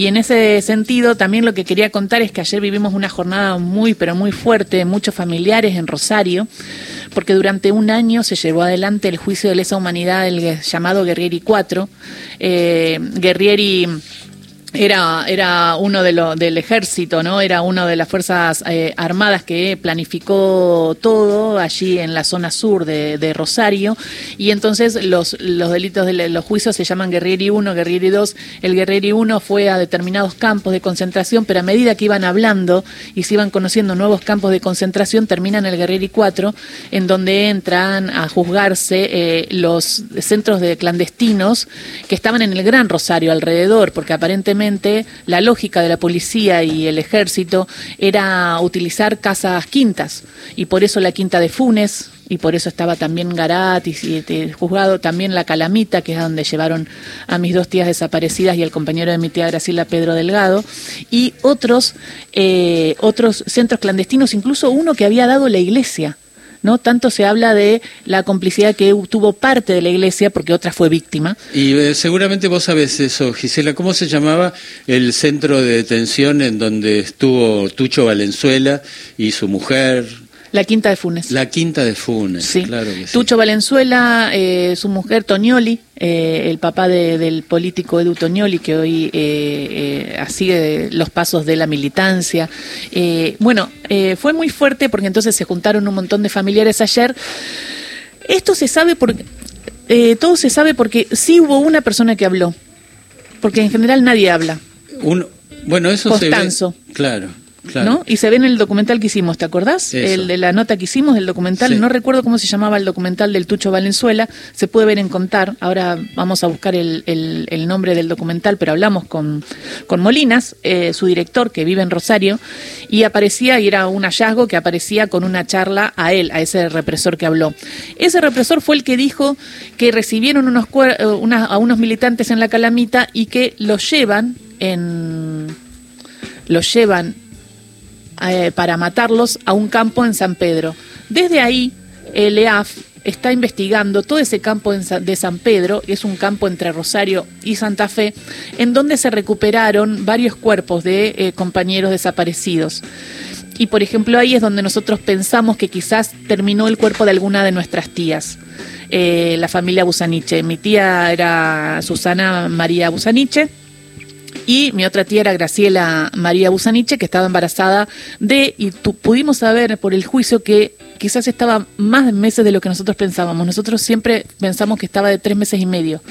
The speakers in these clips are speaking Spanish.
Y en ese sentido, también lo que quería contar es que ayer vivimos una jornada muy, pero muy fuerte, muchos familiares en Rosario, porque durante un año se llevó adelante el juicio de lesa humanidad del llamado Guerrieri 4. Eh, Guerrieri era, era uno de lo, del ejército, ¿no? Era uno de las fuerzas eh, armadas que planificó todo allí en la zona sur de, de Rosario. Y entonces los, los delitos de los juicios se llaman Guerrieri 1, Guerrieri 2. El Guerrieri 1 fue a determinados campos de concentración, pero a medida que iban hablando y se iban conociendo nuevos campos de concentración, terminan el Guerrieri 4, en donde entran a juzgarse eh, los centros de clandestinos que estaban en el Gran Rosario alrededor, porque aparentemente la lógica de la policía y el ejército era utilizar casas quintas y por eso la quinta de Funes y por eso estaba también Garat y, y, juzgado también la Calamita, que es donde llevaron a mis dos tías desaparecidas y el compañero de mi tía Graciela Pedro Delgado, y otros, eh, otros centros clandestinos, incluso uno que había dado la iglesia. ¿No? Tanto se habla de la complicidad que tuvo parte de la iglesia, porque otra fue víctima. Y eh, seguramente vos sabés eso, Gisela, ¿cómo se llamaba el centro de detención en donde estuvo Tucho Valenzuela y su mujer? La Quinta de Funes. La Quinta de Funes, sí. claro que sí. Tucho Valenzuela, eh, su mujer Toñoli, eh, el papá de, del político Edu Toñoli, que hoy eh, eh sigue los pasos de la militancia. Eh, bueno, fue muy fuerte porque entonces se juntaron un montón de familiares ayer. Esto se sabe porque... todo se sabe porque sí hubo una persona que habló, porque en general nadie habla. Un, bueno, eso Costanzo. se ve... Claro. Claro. ¿no? Y se ve en el documental que hicimos, ¿te acordás? El de la nota que hicimos del documental, Sí. no recuerdo cómo se llamaba el documental del Tucho Valenzuela, se puede ver en Contar, ahora vamos a buscar el, el- el nombre del documental, pero hablamos con, con Molinas, eh, su director que vive en Rosario, y aparecía, y era un hallazgo que aparecía con una charla a él, a ese represor que habló. Ese represor fue el que dijo que recibieron unos, cuer- eh, una- a unos militantes en la Calamita y que los llevan en... los llevan eh, para matarlos a un campo en San Pedro. Desde ahí, el EAF está investigando todo ese campo de San Pedro, que es un campo entre Rosario y Santa Fe, en donde se recuperaron varios cuerpos de eh, compañeros desaparecidos. Y por ejemplo ahí es donde nosotros pensamos que quizás terminó el cuerpo de alguna de nuestras tías, eh, la familia Busaniche. Mi tía era Susana María Busaniche, y mi otra tía era Graciela María Busaniche, que estaba embarazada de, y tu- pudimos saber por el juicio que quizás estaba más meses de lo que nosotros pensábamos. Nosotros siempre pensamos que estaba de tres meses y medio.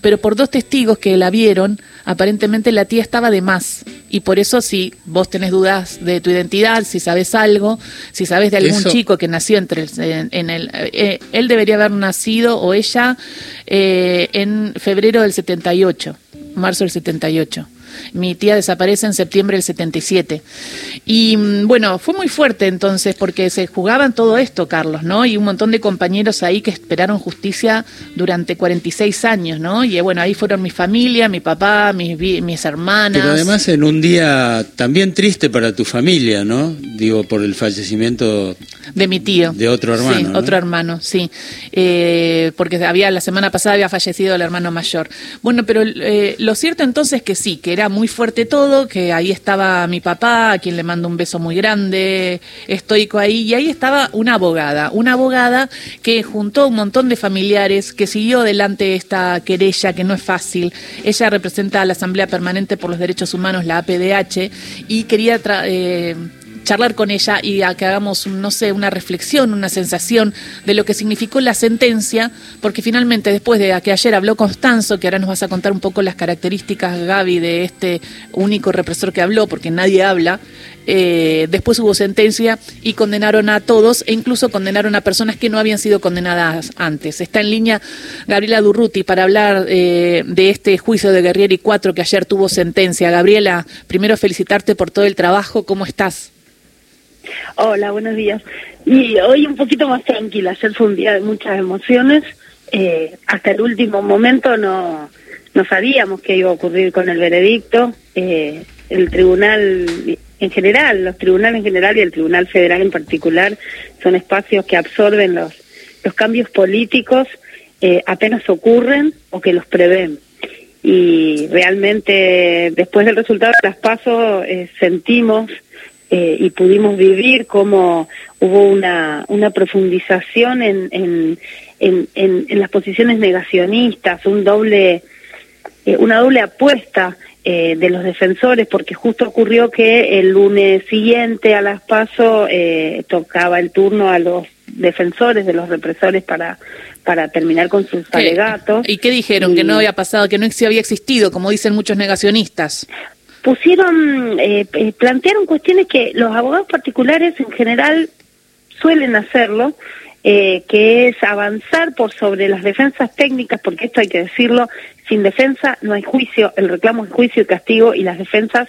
Pero por dos testigos que la vieron, aparentemente la tía estaba de más. Y por eso, si vos tenés dudas de tu identidad, si sabes algo, si sabes de algún Eso- chico que nació entre el- en, en el. eh, él debería haber nacido, o ella, eh, en febrero del 78, marzo del 78. Mi tía desaparece en septiembre del 77. Y mm, bueno, fue muy fuerte entonces porque se jugaban todo esto, Carlos, ¿no? Y un montón de compañeros ahí que esperaron justicia durante 46 años, ¿no? Y eh, bueno, ahí fueron mi familia, mi papá, mis, mis hermanas. Pero además en un día también triste para tu familia, ¿no? Digo, por el fallecimiento De mi tío. de otro hermano. Sí, ¿no? otro hermano, sí. Eh, porque había la semana pasada había fallecido el hermano mayor. Bueno, pero eh, lo cierto entonces es que sí, que era muy fuerte todo, que ahí estaba mi papá, a quien le mando un beso muy grande, estoico ahí, y ahí estaba una abogada, una abogada que juntó un montón de familiares, que siguió adelante esta querella, que no es fácil. Ella representa a la Asamblea Permanente por los Derechos Humanos, la APDH, y quería... tra- eh, charlar con ella y a que hagamos, no sé, una reflexión, una sensación de lo que significó la sentencia, porque finalmente después de que ayer habló Constanzo, que ahora nos vas a contar un poco las características, Gaby, de este único represor que habló, porque nadie habla, eh, después hubo sentencia y condenaron a todos e incluso condenaron a personas que no habían sido condenadas antes. Está en línea Gabriela Durruti para hablar eh, de este juicio de Guerrieri 4 que ayer tuvo sentencia. Gabriela, primero felicitarte por todo el trabajo. ¿Cómo estás? Hola, buenos días. Y hoy un poquito más tranquila. Ayer fue un día de muchas emociones. Eh, hasta el último momento no, no sabíamos qué iba a ocurrir con el veredicto. Eh, el tribunal en general, los tribunales en general y el tribunal federal en particular son espacios que absorben los, los cambios políticos eh, apenas ocurren o que los prevén. y realmente después del resultado de las pasos eh, sentimos eh, y pudimos vivir cómo hubo una, una profundización en, en, en, en, las posiciones negacionistas, un doble, eh, una doble apuesta eh, de los defensores, porque justo ocurrió que el lunes siguiente a las pasos tocaba el turno a los defensores de los represores para para terminar con sus alegatos. ¿Y qué dijeron? que no había pasado, que no había existido, como dicen muchos negacionistas pusieron, eh, eh, plantearon cuestiones que los abogados particulares en general suelen hacerlo, eh, que es avanzar por sobre las defensas técnicas, porque esto hay que decirlo, sin defensa no hay juicio, el reclamo es juicio y castigo y las defensas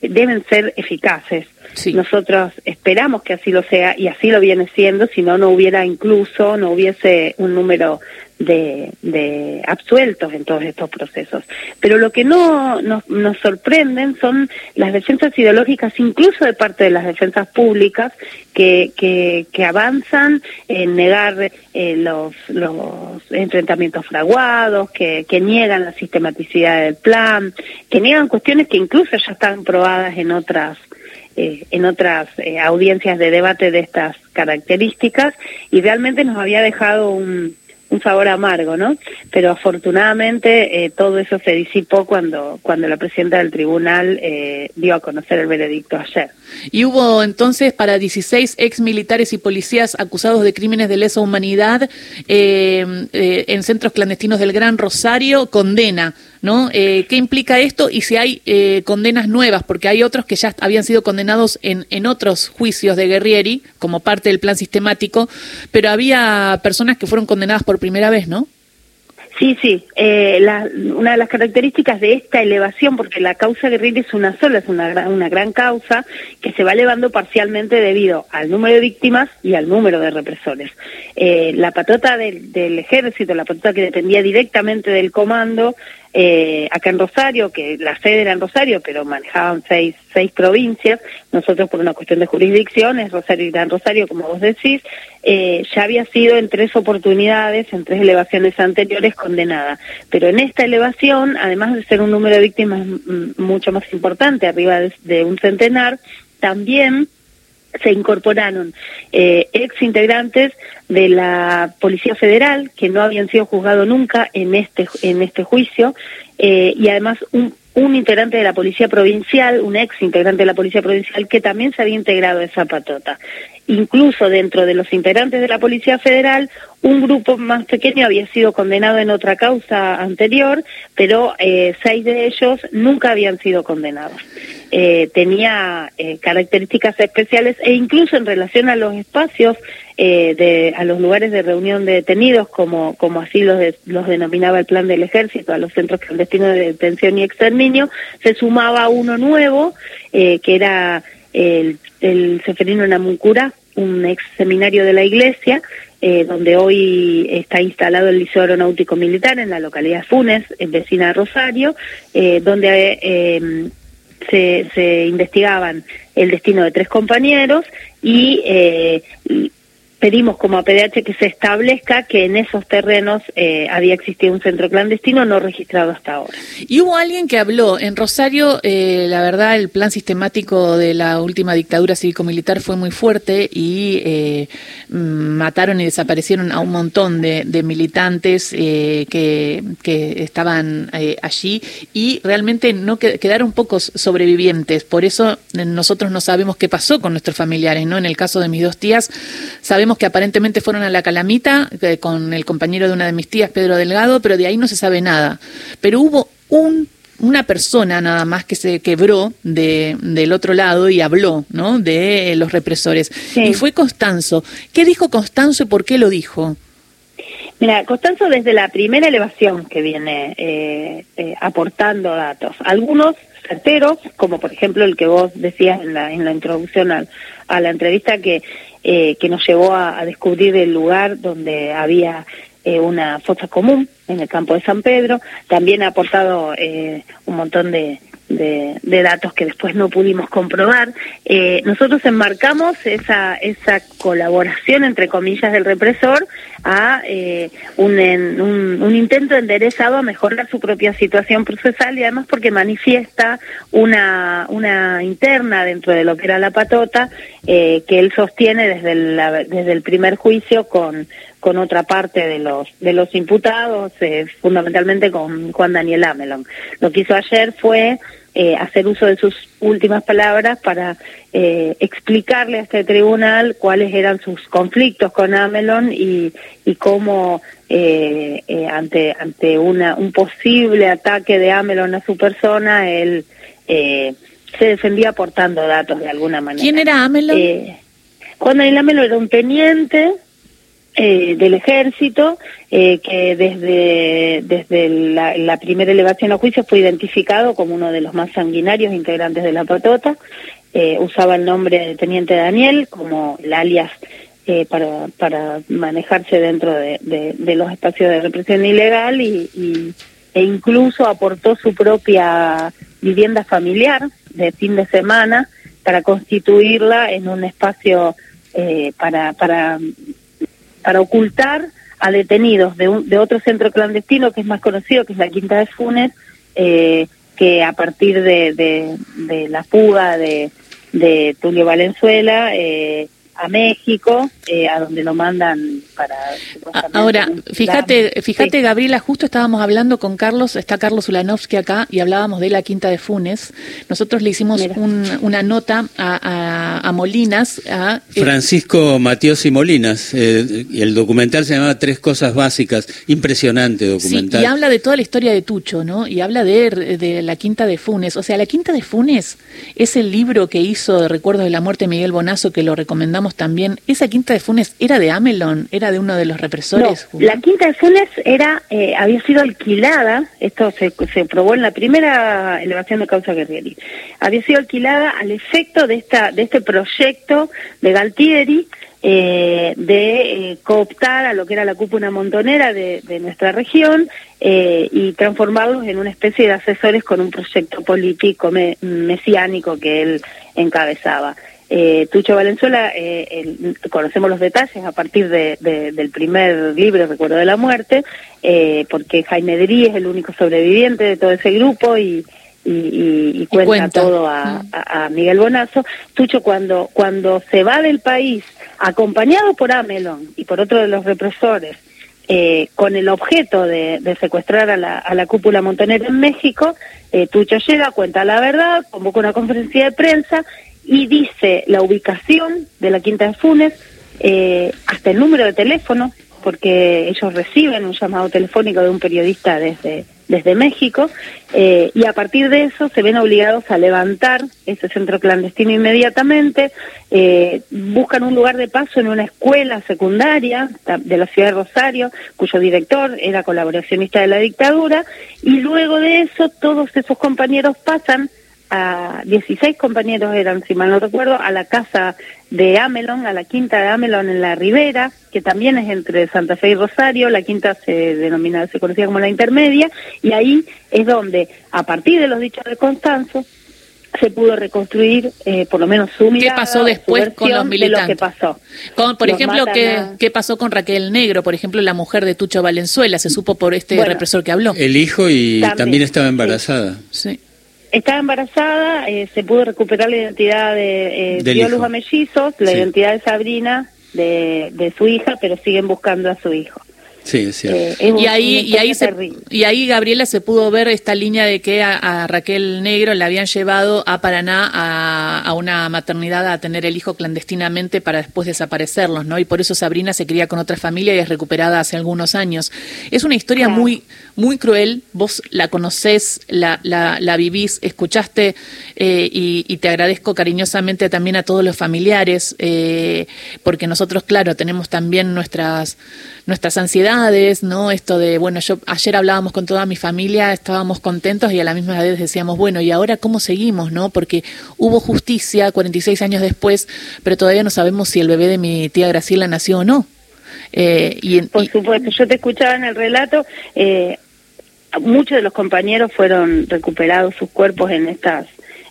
deben ser eficaces. Nosotros esperamos que así lo sea y así lo viene siendo, si no, no hubiera incluso, no hubiese un número de, de absueltos en todos estos procesos. Pero lo que no nos, nos sorprenden son las defensas ideológicas, incluso de parte de las defensas públicas, que, que, que avanzan en negar eh, los, los enfrentamientos fraguados, que, que niegan la sistematicidad del plan, que niegan cuestiones que incluso ya están probadas en otras eh, en otras eh, audiencias de debate de estas características y realmente nos había dejado un, un sabor amargo, ¿no? Pero afortunadamente eh, todo eso se disipó cuando, cuando la presidenta del tribunal eh, dio a conocer el veredicto ayer. Y hubo entonces para 16 ex militares y policías acusados de crímenes de lesa humanidad eh, en centros clandestinos del Gran Rosario condena ¿no? Eh, ¿Qué implica esto y si hay eh, condenas nuevas? Porque hay otros que ya habían sido condenados en, en otros juicios de Guerrieri como parte del plan sistemático, pero había personas que fueron condenadas por primera vez, ¿no? Sí, sí. Eh, la, una de las características de esta elevación, porque la causa guerrilla es una sola, es una, una gran causa que se va elevando parcialmente debido al número de víctimas y al número de represores. Eh, la patota del, del ejército, la patota que dependía directamente del comando, eh, acá en Rosario, que la sede era en Rosario, pero manejaban seis, seis provincias, nosotros por una cuestión de jurisdicción, es Rosario y Gran Rosario, como vos decís, eh, ya había sido en tres oportunidades, en tres elevaciones anteriores, condenada. Pero en esta elevación, además de ser un número de víctimas mucho más importante, arriba de un centenar, también se incorporaron eh, ex integrantes de la Policía Federal que no habían sido juzgados nunca en este en este juicio eh, y además un, un integrante de la Policía Provincial, un ex integrante de la Policía Provincial que también se había integrado a esa patota. Incluso dentro de los integrantes de la Policía Federal, un grupo más pequeño había sido condenado en otra causa anterior, pero eh, seis de ellos nunca habían sido condenados. Eh, tenía eh, características especiales e incluso en relación a los espacios, eh, de, a los lugares de reunión de detenidos, como, así los, los denominaba el plan del ejército, a los centros clandestinos de detención y exterminio, se sumaba uno nuevo, que era el, el Seferino Namuncura, un ex seminario de la iglesia, eh, donde hoy está instalado el Liceo Aeronáutico Militar en la localidad Funes, en vecina de Rosario, eh, donde eh, se, se, investigaban el destino de tres compañeros y pedimos como a PDH que se establezca que en esos terrenos eh, había existido un centro clandestino no registrado hasta ahora. Y hubo alguien que habló en Rosario, eh, la verdad el plan sistemático de la última dictadura cívico-militar fue muy fuerte y eh, mataron y desaparecieron a un montón de, militantes que, que, estaban allí y realmente no quedaron pocos sobrevivientes. Por eso nosotros no sabemos qué pasó con nuestros familiares. ¿no? En el caso de mis dos tías, sabemos que aparentemente fueron a la Calamita con el compañero de una de mis tías, Pedro Delgado, pero de ahí no se sabe nada. Pero hubo un una persona nada más que se quebró de, del otro lado y habló ¿no? de los represores. Y fue Constanzo. ¿Qué dijo Constanzo y por qué lo dijo? Mira, Constanzo desde la primera elevación que viene eh, eh, aportando datos, algunos certeros, como por ejemplo el que vos decías en la, en la introducción a la entrevista, que eh, que nos llevó a, descubrir el lugar donde había eh, una fosa común en el campo de San Pedro. También ha aportado eh, un montón de, de, datos que después no pudimos comprobar. Eh, nosotros enmarcamos esa, esa colaboración, entre comillas, del represor a eh, un, un, intento enderezado a mejorar su propia situación procesal y además porque manifiesta una, una interna dentro de lo que era la patota eh, que él sostiene desde el, desde el primer juicio con con otra parte de los de los imputados, fundamentalmente con Juan Daniel Amelon. Lo que hizo ayer fue eh, hacer uso de sus últimas palabras para eh, explicarle a este tribunal cuáles eran sus conflictos con Amelon y, y cómo eh, ante ante una un posible ataque de Amelon a su persona él se defendía aportando datos de alguna manera. ¿Quién era Amelon? Juan Daniel Amelon era un teniente eh, del ejército eh, que desde, desde la, primera elevación a juicio fue identificado como uno de los más sanguinarios integrantes de la patota. Eh, usaba el nombre de Teniente Daniel como el alias para, para manejarse dentro de, de, los espacios de represión ilegal y, e incluso aportó su propia vivienda familiar de fin de semana para constituirla en un espacio para, para para ocultar a detenidos de, un, de otro centro clandestino que es más conocido, que es la Quinta de Funes, eh, que a partir de, de, la fuga de, de Tulio Valenzuela eh, a México, eh, a donde lo mandan para... Ahora, fíjate, fíjate Gabriela, justo estábamos hablando con Carlos, está Carlos Ulanovsky acá, y hablábamos de la Quinta de Funes. Nosotros le hicimos una nota a, Molinas. A, eh, Francisco Matías y Molinas, eh, el documental se llama Tres Cosas Básicas, impresionante documental. y habla de toda la historia de Tucho, ¿no? Y habla de, de la Quinta de Funes. O sea, la Quinta de Funes es el libro que hizo de Recuerdos de la Muerte Miguel Bonazo, que lo recomendamos también, ¿esa quinta de Funes era de Amelon? ¿Era de uno de los represores? la quinta de Funes era, eh, había sido alquilada, esto se, se probó en la primera elevación de causa Guerrieri, había sido alquilada al efecto de, esta, de este proyecto de Galtieri, eh, de eh, cooptar a lo que era la cúpula montonera de, nuestra región y transformarlos en una especie de asesores con un proyecto político mesiánico que él encabezaba. Eh, Tucho Valenzuela, eh, conocemos los detalles a partir de, del primer libro, Recuerdo de la Muerte, eh, porque Jaime Derí es el único sobreviviente de todo ese grupo y, y, cuenta, todo mm. a, Miguel Bonazo. Tucho cuando, cuando se va del país, acompañado por Amelon y por otro de los represores, eh, con el objeto de, secuestrar a la, a la, cúpula montonera en México, eh, Tucho llega, cuenta la verdad, convoca una conferencia de prensa y dice la ubicación de la Quinta de Funes, eh, hasta el número de teléfono, porque ellos reciben un llamado telefónico de un periodista desde, desde México, eh, y a partir de eso se ven obligados a levantar ese centro clandestino inmediatamente, eh, buscan un lugar de paso en una escuela secundaria de la ciudad de Rosario, cuyo director era colaboracionista de la dictadura, y luego de eso todos esos compañeros pasan a 16 compañeros eran, si mal no recuerdo, a la casa de Amelon, a la quinta de Amelon en la Ribera, que también es entre Santa Fe y Rosario, la quinta se denomina, se conocía como la intermedia, y ahí es donde, a partir de los dichos de Constanzo, se pudo reconstruir eh, por lo menos su mirada, ¿Qué pasó después con los militantes? De lo que pasó. por ejemplo, ¿qué, ¿qué, pasó con Raquel Negro, por ejemplo, la mujer de Tucho Valenzuela? Se supo por este represor que habló. El hijo y también, estaba embarazada. sí. Estaba embarazada, eh, se pudo recuperar la identidad de eh, luz a mellizos, la identidad de Sabrina, de, de su hija, pero siguen buscando a su hijo. Sí, es cierto. Eh, y, ahí, y, ahí y ahí, Gabriela, se pudo ver esta línea de que a, Raquel Negro la habían llevado a Paraná a, a, una maternidad a tener el hijo clandestinamente para después desaparecerlos, ¿no? Y por eso Sabrina se cría con otra familia y es recuperada hace algunos años. Es una historia muy, muy cruel. Vos la conocés, la, la, la vivís, escuchaste eh, y, te agradezco cariñosamente también a todos los familiares, eh, porque nosotros, claro, tenemos también nuestras, nuestras ansiedades, ¿no? Esto de, bueno, yo ayer hablábamos con toda mi familia, estábamos contentos y a la misma vez decíamos, bueno, ¿y ahora cómo seguimos, no? Porque hubo justicia 46 años después, pero todavía no sabemos si el bebé de mi tía Graciela nació o no. Eh, y, Por supuesto, yo te escuchaba en el relato, eh, muchos de los compañeros fueron recuperados sus cuerpos en estas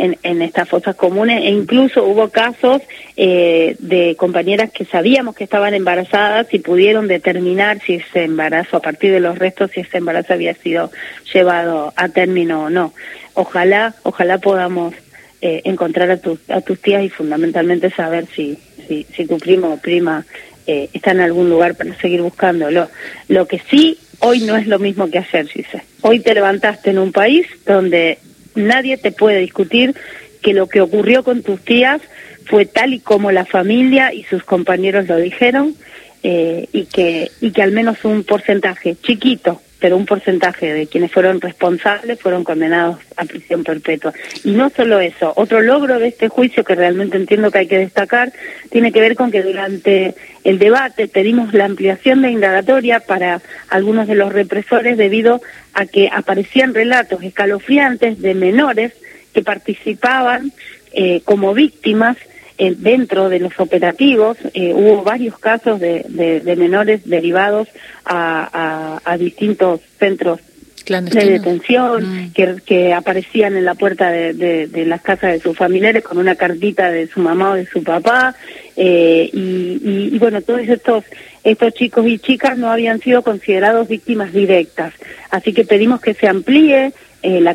en, en estas fosas comunes e incluso hubo casos eh, de compañeras que sabíamos que estaban embarazadas y pudieron determinar si ese embarazo, a partir de los restos, si ese embarazo había sido llevado a término o no. Ojalá, ojalá podamos eh, encontrar a, tus a tus tías y fundamentalmente saber si, si, si tu primo o prima eh, está en algún lugar para seguir buscándolo. Lo que sí hoy no es lo mismo que ayer, sé Hoy te levantaste en un país donde nadie te puede discutir que lo que ocurrió con tus tías fue tal y como la familia y sus compañeros lo dijeron eh, y que y que al menos un porcentaje chiquito pero un porcentaje de quienes fueron responsables fueron condenados a prisión perpetua. Y no solo eso, otro logro de este juicio que realmente entiendo que hay que destacar tiene que ver con que durante el debate pedimos la ampliación de indagatoria para algunos de los represores debido a que aparecían relatos escalofriantes de menores que participaban eh, como víctimas eh, dentro de los operativos eh, hubo varios casos de, de, menores derivados a, a, distintos centros de detención mm. que, que, aparecían en la puerta de, de, las casas de sus familiares con una cartita de su mamá o de su papá eh, y, y, bueno todos estos estos chicos y chicas no habían sido considerados víctimas directas así que pedimos que se amplíe eh, la,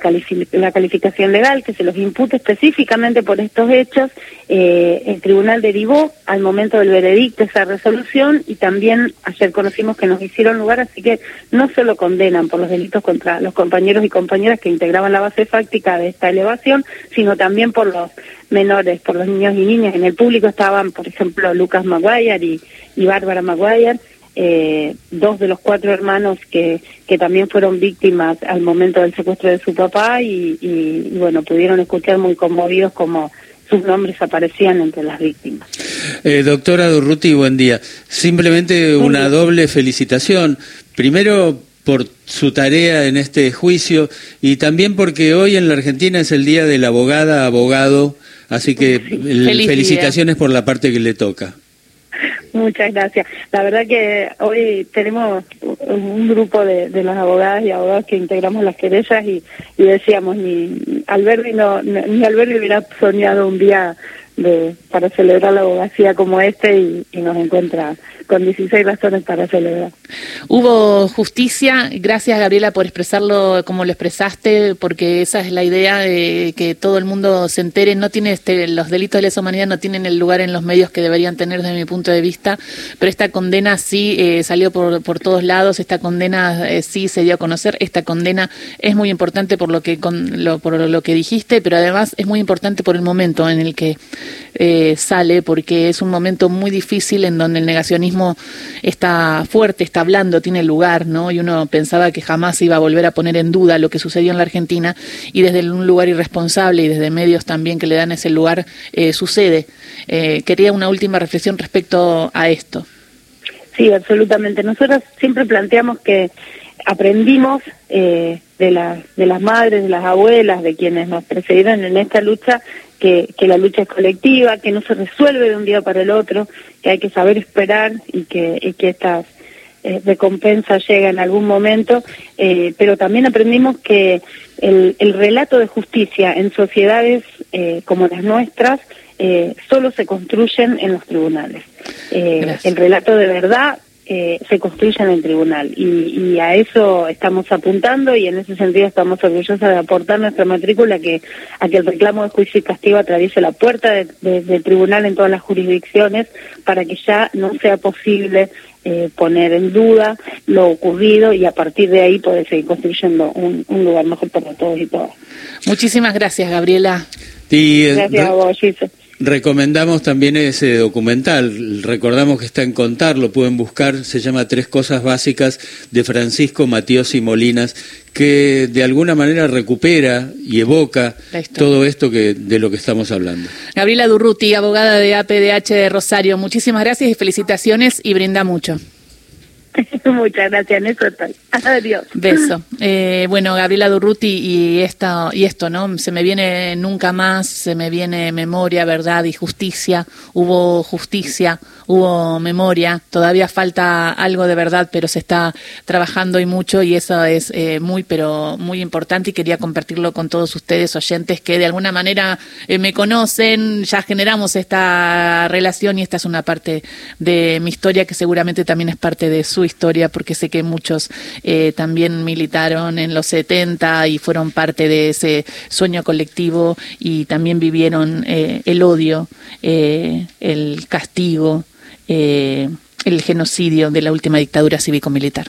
la, calificación legal, que se los impute específicamente por estos hechos. Eh, el tribunal derivó al momento del veredicto esa resolución y también ayer conocimos que nos hicieron lugar, así que no solo condenan por los delitos contra los compañeros y compañeras que integraban la base fáctica de esta elevación, sino también por los menores, por los niños y niñas. En el público estaban, por ejemplo, Lucas Maguire y, y Bárbara Maguire eh, dos de los cuatro hermanos que, que también fueron víctimas al momento del secuestro de su papá y, y, bueno, pudieron escuchar muy conmovidos como sus nombres aparecían entre las víctimas. Eh, doctora Durruti, buen día. Simplemente una doble felicitación. Primero por su tarea en este juicio y también porque hoy en la Argentina es el día de la abogada abogado, así que felicitaciones por la parte que le toca. Muchas gracias. La verdad que hoy tenemos un grupo de, de las abogadas y abogados que integramos las querellas y, y decíamos, ni Alberti no, ni Alberti hubiera soñado un día de, para celebrar la abogacía como este y, y nos encuentra con 16 razones para celebrar. Hubo justicia, gracias Gabriela por expresarlo como lo expresaste, porque esa es la idea de que todo el mundo se entere, no tiene este, los delitos de lesa humanidad no tienen el lugar en los medios que deberían tener desde mi punto de vista, pero esta condena sí eh, salió por, por todos lados, esta condena eh, sí se dio a conocer, esta condena es muy importante por lo que con, lo, por lo que dijiste, pero además es muy importante por el momento en el que eh, sale, porque es un momento muy difícil en donde el negacionismo está fuerte, está hablando, tiene lugar, ¿no? Y uno pensaba que jamás iba a volver a poner en duda lo que sucedió en la Argentina y desde un lugar irresponsable y desde medios también que le dan ese lugar eh, sucede. Eh, quería una última reflexión respecto a esto. Sí, absolutamente. Nosotros siempre planteamos que aprendimos eh, de, las de las madres, de las abuelas, de quienes nos precedieron en esta lucha, que, que la lucha es colectiva, que no se resuelve de un día para el otro, que hay que saber esperar y que, y que estas eh, recompensas llegan en algún momento, eh, pero también aprendimos que el, el, relato de justicia en sociedades eh, como las nuestras eh, solo se construyen en los tribunales. Eh, el relato de verdad eh, se construya en el tribunal. Y, a eso estamos apuntando y en ese sentido estamos orgullosos de aportar nuestra matrícula que, a que el reclamo de juicio y castigo atraviese la puerta del tribunal en todas las jurisdicciones para que ya no sea posible eh, poner en duda lo ocurrido y a partir de ahí poder seguir construyendo un, lugar mejor para todos y todas. Muchísimas gracias, Gabriela. gracias a vos, Recomendamos también ese documental, recordamos que está en Contar, lo pueden buscar, se llama Tres Cosas Básicas de Francisco Matías y Molinas, que de alguna manera recupera y evoca todo esto que de lo que estamos hablando. Gabriela Durruti, abogada de APDH de Rosario, muchísimas gracias y felicitaciones y brinda mucho. Muchas gracias, en eso estoy. Adiós. Beso. Eh, bueno, Gabriela Durruti y, esta, y esto, ¿no? Se me viene nunca más, se me viene memoria, verdad y justicia. Hubo justicia, hubo memoria. Todavía falta algo de verdad, pero se está trabajando y mucho y eso es eh, muy, pero muy importante y quería compartirlo con todos ustedes, oyentes, que de alguna manera eh, me conocen. Ya generamos esta relación y esta es una parte de mi historia que seguramente también es parte de su historia, porque sé que muchos eh, también militaron en los 70 y fueron parte de ese sueño colectivo y también vivieron eh, el odio, eh, el castigo, el genocidio de la última dictadura cívico-militar.